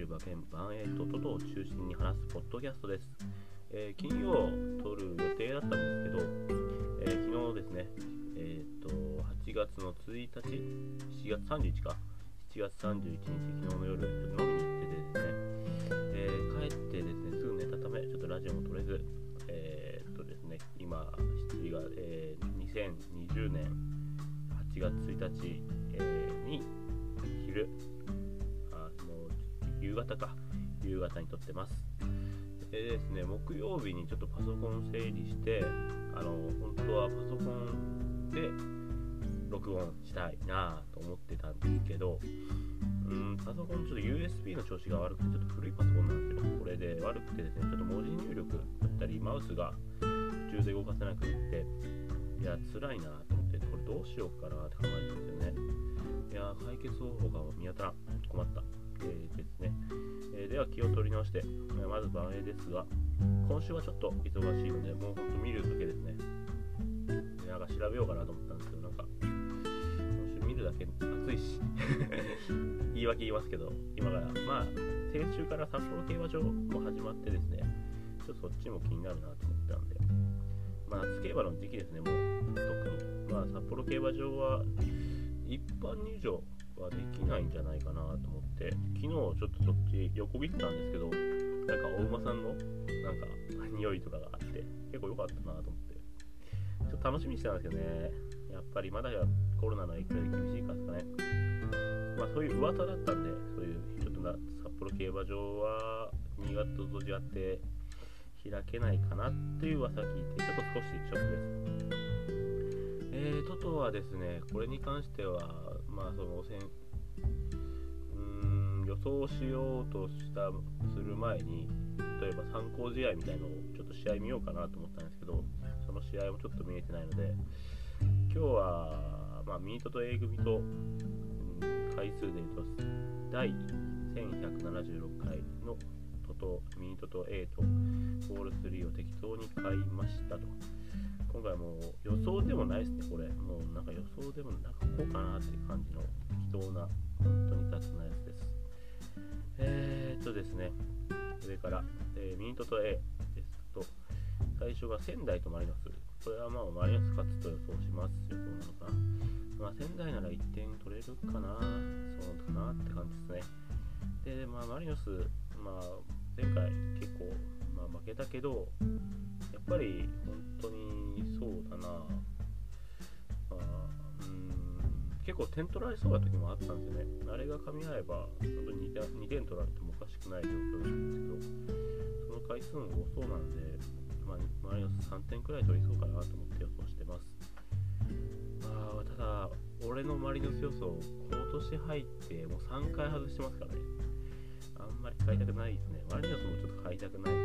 駅前で購入できる馬券、バンエイトトトを中心に話すポッドキャストです。えー、金曜撮る予定だったんですけど、えー、昨日ですね、えっ、と、8月の1日、7月31日か、7月31日、昨日の夜、飲みに行っててですね、えー、帰ってですね、すぐ寝たため、ちょっとラジオも撮れず、えっとですね、今、7月、え2020年8月1日、えに、昼、あもう夕方か、夕方に撮ってます。でですね、木曜日にちょっとパソコン整理して、あの、本当はパソコンで録音したいなと思ってたんですけど、うん、パソコンちょっと USB の調子が悪くて、ちょっと古いパソコンなんですよ。これで悪くてですね、ちょっと文字入力だったり、マウスが途中で動かせなくって、いや、辛いなと思って、これどうしようかなって考えてるんですよね。いや、解決方法が見当たらん。困った。えー、ですね。え、では気を取り直して、えまず番 A ですが、今週はちょっと忙しいので、もうほんと見るだけですね。なんか調べようかなと思ったんですけど、なんか、今週見るだけ暑いし、言い訳言いますけど、今から、まあ、先週から札幌競馬場も始まってですね、ちょっとそっちも気になるなと思ったんで、まあ、夏競馬の時期ですね、もう、特に。まあ、札幌競馬場は、一般入場はできないんじゃないかなと思って昨日ちょっとそっち横切ったんですけどなんかお馬さんのなんか匂いとかがあって結構良かったなと思ってちょっと楽しみにしてたんですけどね。やっぱりまだコロナの影響で厳しいからですかね。まあそういう噂だったんでそういうちょっとな札幌競馬場は新潟と閉じ合って開けないかなっていう噂聞いてちょっと少しショックです。えー、トトはですね、これに関しては、まあ、その、せんうん予想しようとしたする前に、例えば参考試合みたいのをちょっと試合見ようかなと思ったんですけど、その試合もちょっと見えてないので、今日は、まあ、ミートと A 組と、うん、回数で言うと、第1176回のトト、ミートと A と、ボール3を適当に買いましたと。今回もう予想でもないですね、これ。もうなんか予想でもなんかこうかなっていう感じの適当な、本当に雑なやつです。えー、っとですね、上から、えー、ミニトと A ですと、最初が仙台とマリノス。これはまあマリノス勝つと予想します。予想なのかな。まあ仙台なら1点取れるかな、そうかなって感じですね。で、まあマリノス、まあ前回結構、まあ、負けたけど、やっぱり本当にそうだな、まあ、うん結構点取られそうな時もあったんですよね。あれが噛み合えば、本当に 2, 点2点取られてもおかしくない状況なんですけど、その回数も多そうなんで、まあ、マリノス3点くらい取りそうかなと思って予想してます。まあ、ただ、俺のマリノス予想、今年入ってもう3回外してますからね。あんまり買いたくないですね。マリノスもちょっと買いたくないな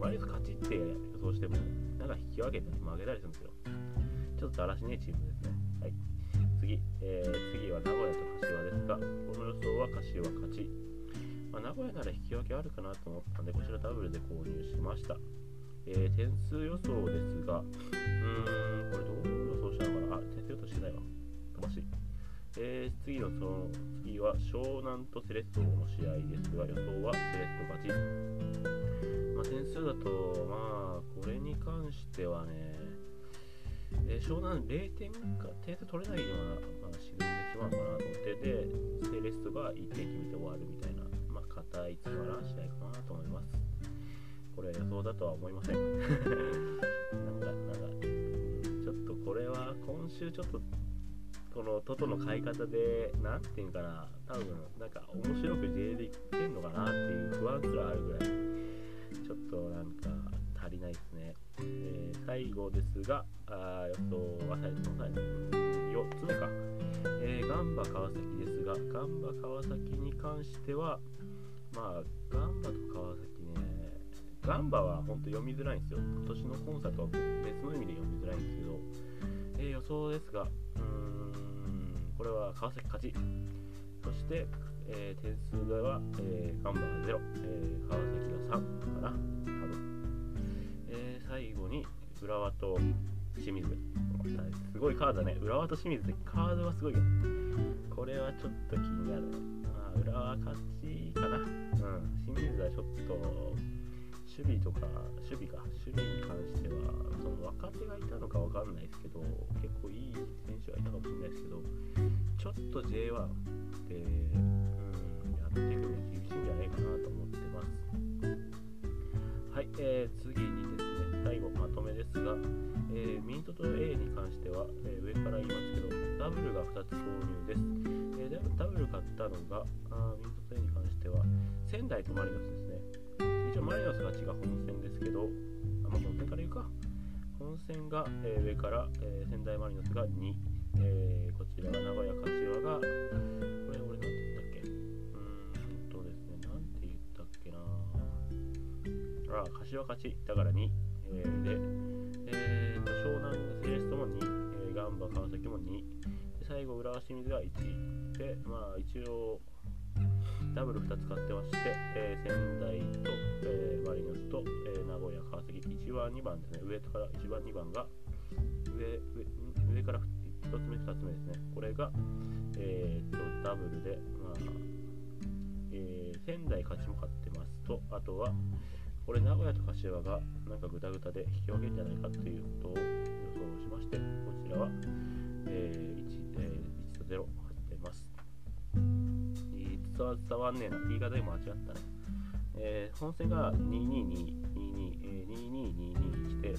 マリノス勝ちって予想しても、なんか引き分けたり負けたりするんですよ。ちょっとだらしねえチームですね。はい。次、えー、次は名古屋と柏ですが、この予想は柏勝ち。まあ、名古屋なら引き分けあるかなと思ったんで、こちらダブルで購入しました。えー、点数予想ですが、うーん、これどう予想したのかな？あ、点数予想してないわ。飛ばしい。えー、次のそのは湘南とセレッソの試合ですが予想はセレッソ勝ち、まあ、点数だとまあこれに関してはね、えー、湘南0点か点数取れないような、まあ、沈んでしまうかなと思ってでセレッソが1点決めて終わるみたいなまあ硬いつまらん試合かなと思います。これ予想だとは思いません。なんかなんかちょっとこれは今週ちょっとこのトトの買い方で、なんていうかな、多分なんか面白く J でいってんのかなっていう不安すらあるぐらい、ちょっとなんか足りないですね。えー、最後ですが、あ予想は最後の4つ目か。えー、ガンバ川崎ですが、ガンバ川崎に関しては、まあ、ガンバと川崎ね、ガンバは本当読みづらいんですよ。今年のコンサートは別の意味で読みづらいんですけど、えー、予想ですが、これは川崎勝ち。そして、えー、点数では、えー、ガンバが0、えー、川崎が3かな、多分。えー、最後に浦和と清水。すごいカードだね。浦和と清水ってカードはすごいよ。これはちょっと気になるね。まあ、浦和勝ちかな。うん。清水はちょっと、守備とか、守備か、守備に関しては、その若手がいたのかわかんないですけど、結構いい選手がいたかもしれないですけど、ちょっと J1 で、うん、やっていくの厳しいんじゃないかなと思ってます。はい、えー、次にですね、最後まとめですが、えー、ミートと A に関しては、えー、上から言いますけど、ダブルが2つ購入です。えー、ダブル買ったのが、あミートと A に関しては、仙台とマリノスですね。一応マリノスが違う本戦ですけど、あまあ、本戦から言うか。本戦が、えー、上から、えー、仙台マリノスが2、えー、こちらが名古屋柏が、これ俺なんて言ったっけ？うーんとですね、なんて言ったっけなあ、柏勝ち、だから2、えー、で、えーと、湘南セレストも2、えー、ガンバ川崎も2、で最後、浦和清水が1、で、まあ一応、ダブル2つ買ってまして、えー、仙台と、えー、マリノスと、えー、名古屋、川崎、1番、2番ですね、上から1番、2番が、上上上から1つ目、2つ目ですね、これが、えー、とダブルで、まあえー、仙台勝ちも買ってますと、あとは、これ名古屋と柏がなんかグダグダで引き分けるんじゃないかということを予想しまして、こちらは、えー 1, えー、1と0。伝わ伝わんねえな。言い方で間違ったね。えー、本戦が22222、えー、2222来て、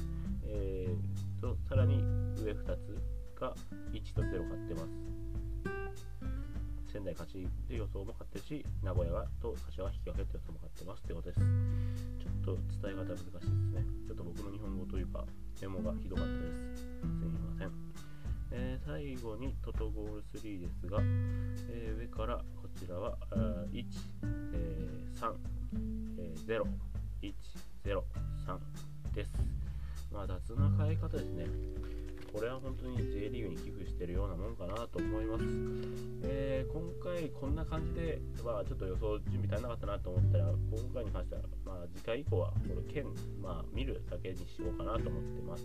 えー、とさらに上2つが1と0買ってます。仙台勝ちで予想も勝ってるし、名古屋がと柏は引き分けって予想も勝ってますってことです。ちょっと伝え方難しいですね。ちょっと僕の日本語というか、メモがひどかったです。すみません。えー、最後にトトゴール3ですが、えー、上からちらは1、えー、3、えー、0、1、0、3です。まあ、雑な変え方ですね。これは本当に J リーグに寄付してるようなもんかなと思います。えー、今回こんな感じで、まあ、ちょっと予想準備足りなかったなと思ったら、今回に関しては、まあ、次回以降はこれ剣、まあ、見るだけにしようかなと思ってます。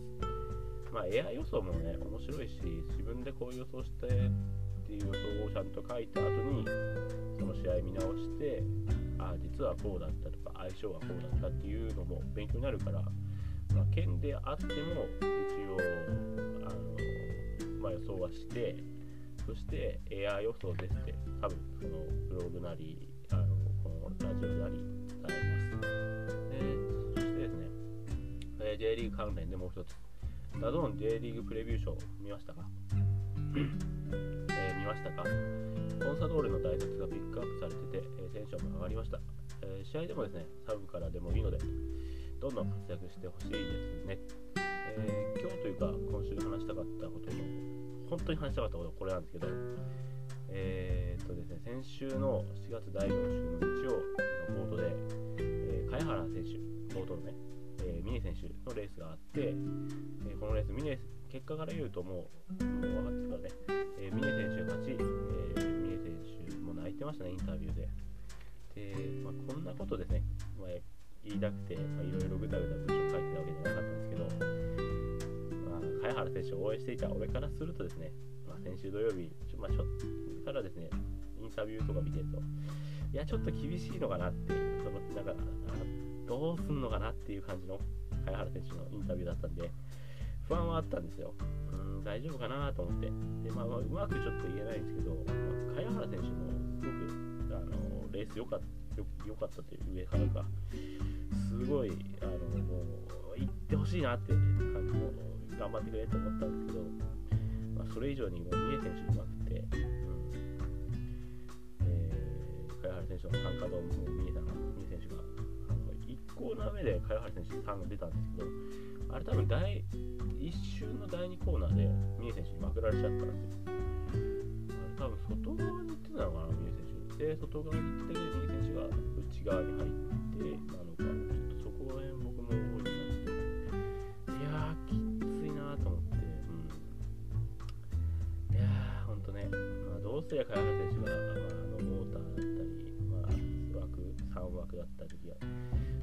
まあ、エア予想もね、面白いし、自分でこう予想してっていう予想をちゃんと書いた後に、その試合見直して、あ、実はこうだったとか、相性はこうだったっていうのも勉強になるから、まあ、見であっても一応あの、まあ、予想はしてそしてエアー予想ですって多分そのブログなりあのこのラジオなり伝えます、え、そしてですね、えー、J リーグ関連でもう一つ。ダゾーン J リーグプレビューショー見ましたか、ましたか？コンサドーレの大卒がピックアップされてて、えー、テンションも上がりました、え、試合でもですねサブからでもいいのでどんどん活躍してほしいですね。えー、今日というか、今週話したかったことの、本当に話したかったことはこれなんですけど、えー、っとですね、先週の7月第4週の日曜のボートで、えー、茅原選手、ボートのね、えー、峰選手のレースがあって、え、このレース、峰、結果から言うともう、もう分かってるからね、えー、峰選手が勝ち、えー、峰選手も泣いてましたね、インタビューで。で、まあ、こんなことですね、まあ言いたくて、いろいろぐだぐだ文章書いてたわけじゃなかったんですけど、まあ、茅原選手を応援していた俺からするとですね、まあ、先週土曜日、ちょ,、まあ、ちょっとからですね、インタビューとか見てると、いや、ちょっと厳しいのかなっていう、そのなんかどうすんのかなっていう感じの茅原選手のインタビューだったんで、不安はあったんですよ。うん、大丈夫かなと思って。で、まあ、うまくちょっと言えないんですけど、まあ、茅原選手もすごくあのレース良かったよよかったという上からかすごいあのもう行ってほしいなって感じも頑張ってくれと思ったんですけど、まあ、それ以上にもう三重選手うまくて、うんえー、茅原選手の参加度も三重さん三重選手がコーナー目で茅原選手3が出たんですけどあれ多分第一瞬の第2コーナーで三重選手にまくられちゃったんですよあれ多分外側に行ってたのかな三重選手。で外側に行って右選手が内側に入ってなのかちょっとそこら辺僕も覚えてなくて。いやーきついなと思って、うん、いやーほんとね、まあ、どうすりゃ茅原選手が、まあ、枠だったり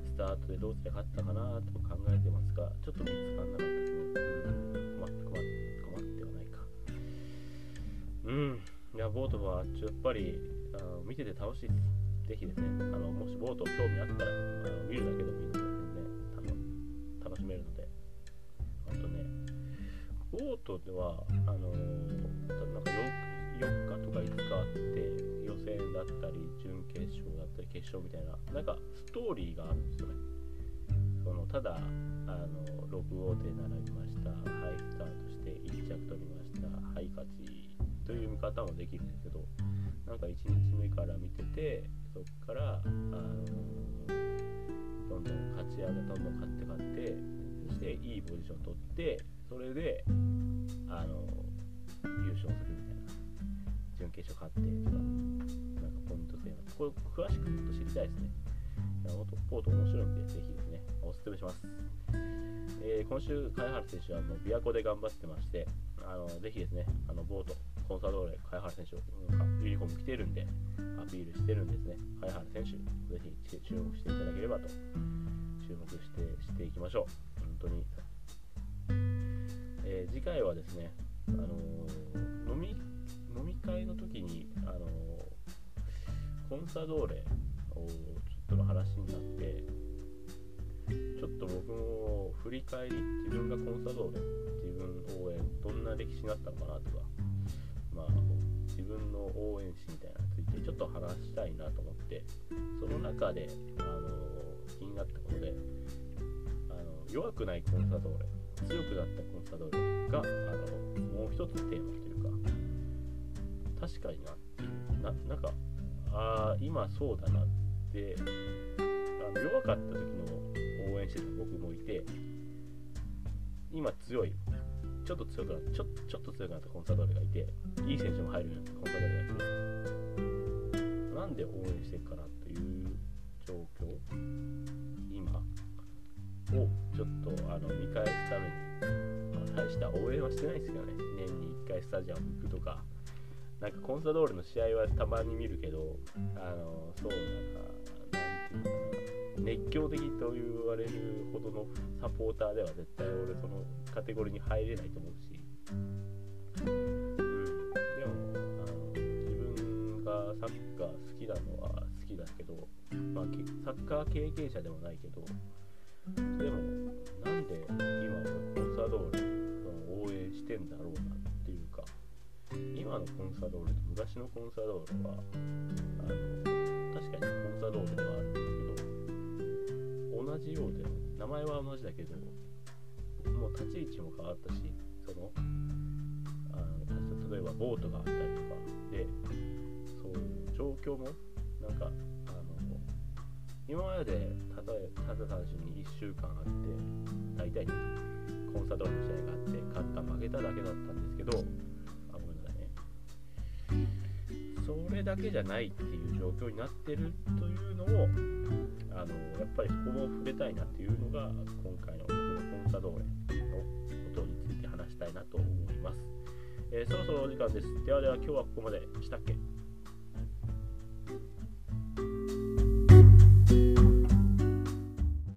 スタートでどうすりゃ勝ったかなと考えてますがちょっと見つかんなかったですね、うん、困って困って困ってはないか。うん。いやボートはやっぱりあ見てて楽しいですぜひですね、あのもしボート興味あったら、あの見るだけでもいいので、全然楽しめるので、あとね、ボートでは、あのなんか 4, 4日とか5日あって、予選だったり、準決勝、決勝みたいな、なんかストーリーがあるんですよね。そのただあの6号艇並びました。ハイスタートして1着取りました。ハイ勝ちという見方もできるんですけどなんか1日目から見ててそこからあのどんどん勝ち上げどんどん勝って勝ってそしていいポジション取ってそれであの優勝するみたいな。準決勝勝ってとか。これ詳しくもっと知りたいですね。ポート面白いんでぜひですねおすすめします、えー、今週貝原選手はもう琵琶湖で頑張ってましてあのぜひですねあのボートコンサドーレ貝原選手ユニフォーム着てるんでアピールしてるんですね。貝原選手ぜひ注目していただければと注目してしていきましょう。本当に、えー、次回はですねあのー、飲み飲み会の時に、あのコンサドーレをちょっとの話になってちょっと僕も振り返り自分がコンサドーレ自分応援どんな歴史になったのかなとかまあ自分の応援詩みたいなについてちょっと話したいなと思ってその中で、あの気になったことであの弱くないコンサドーレ強くなったコンサドーレがあのもう一つテーマというか確かになっていうななんかああ今そうだなってあの弱かった時の応援してた僕もいて今強いちょっと強くなったちょちょっと強くなったコンサドーレがいていい選手も入るようになったコンサドーレがいてなんで応援してるかなという状況今をちょっとあの見返すために、まあ、大した応援はしてないですけどね。年に1回スタジアム行くとかなんかコンサドーレの試合はたまに見るけどあのそうなんかなんていうかな。熱狂的と言われるほどのサポーターでは絶対俺そのカテゴリーに入れないと思うし、うん、でもあの自分がサッカー好きなのは好きだけど、まあ、サッカー経験者でもないけどでもなんで今コンサドーレその応援してんだろう今のコンサドーレと昔のコンサドーレはあの確かにコンサドーレではあるんですけど同じようで名前は同じだけどもう立ち位置も変わったしそのあの例えばボートがあったりとかでそういう状況もなんかあの今までただただ単純に1週間あって大体コンサドールの試合があって勝った負けただけだったんですけどだけじゃないっていう状況になってるというのをあのやっぱりそこも触れたいなっていうのが今回の僕のコンサドーレのことについて話したいなと思います、えー、そろそろお時間です。ではでは今日はここまで。したっけ？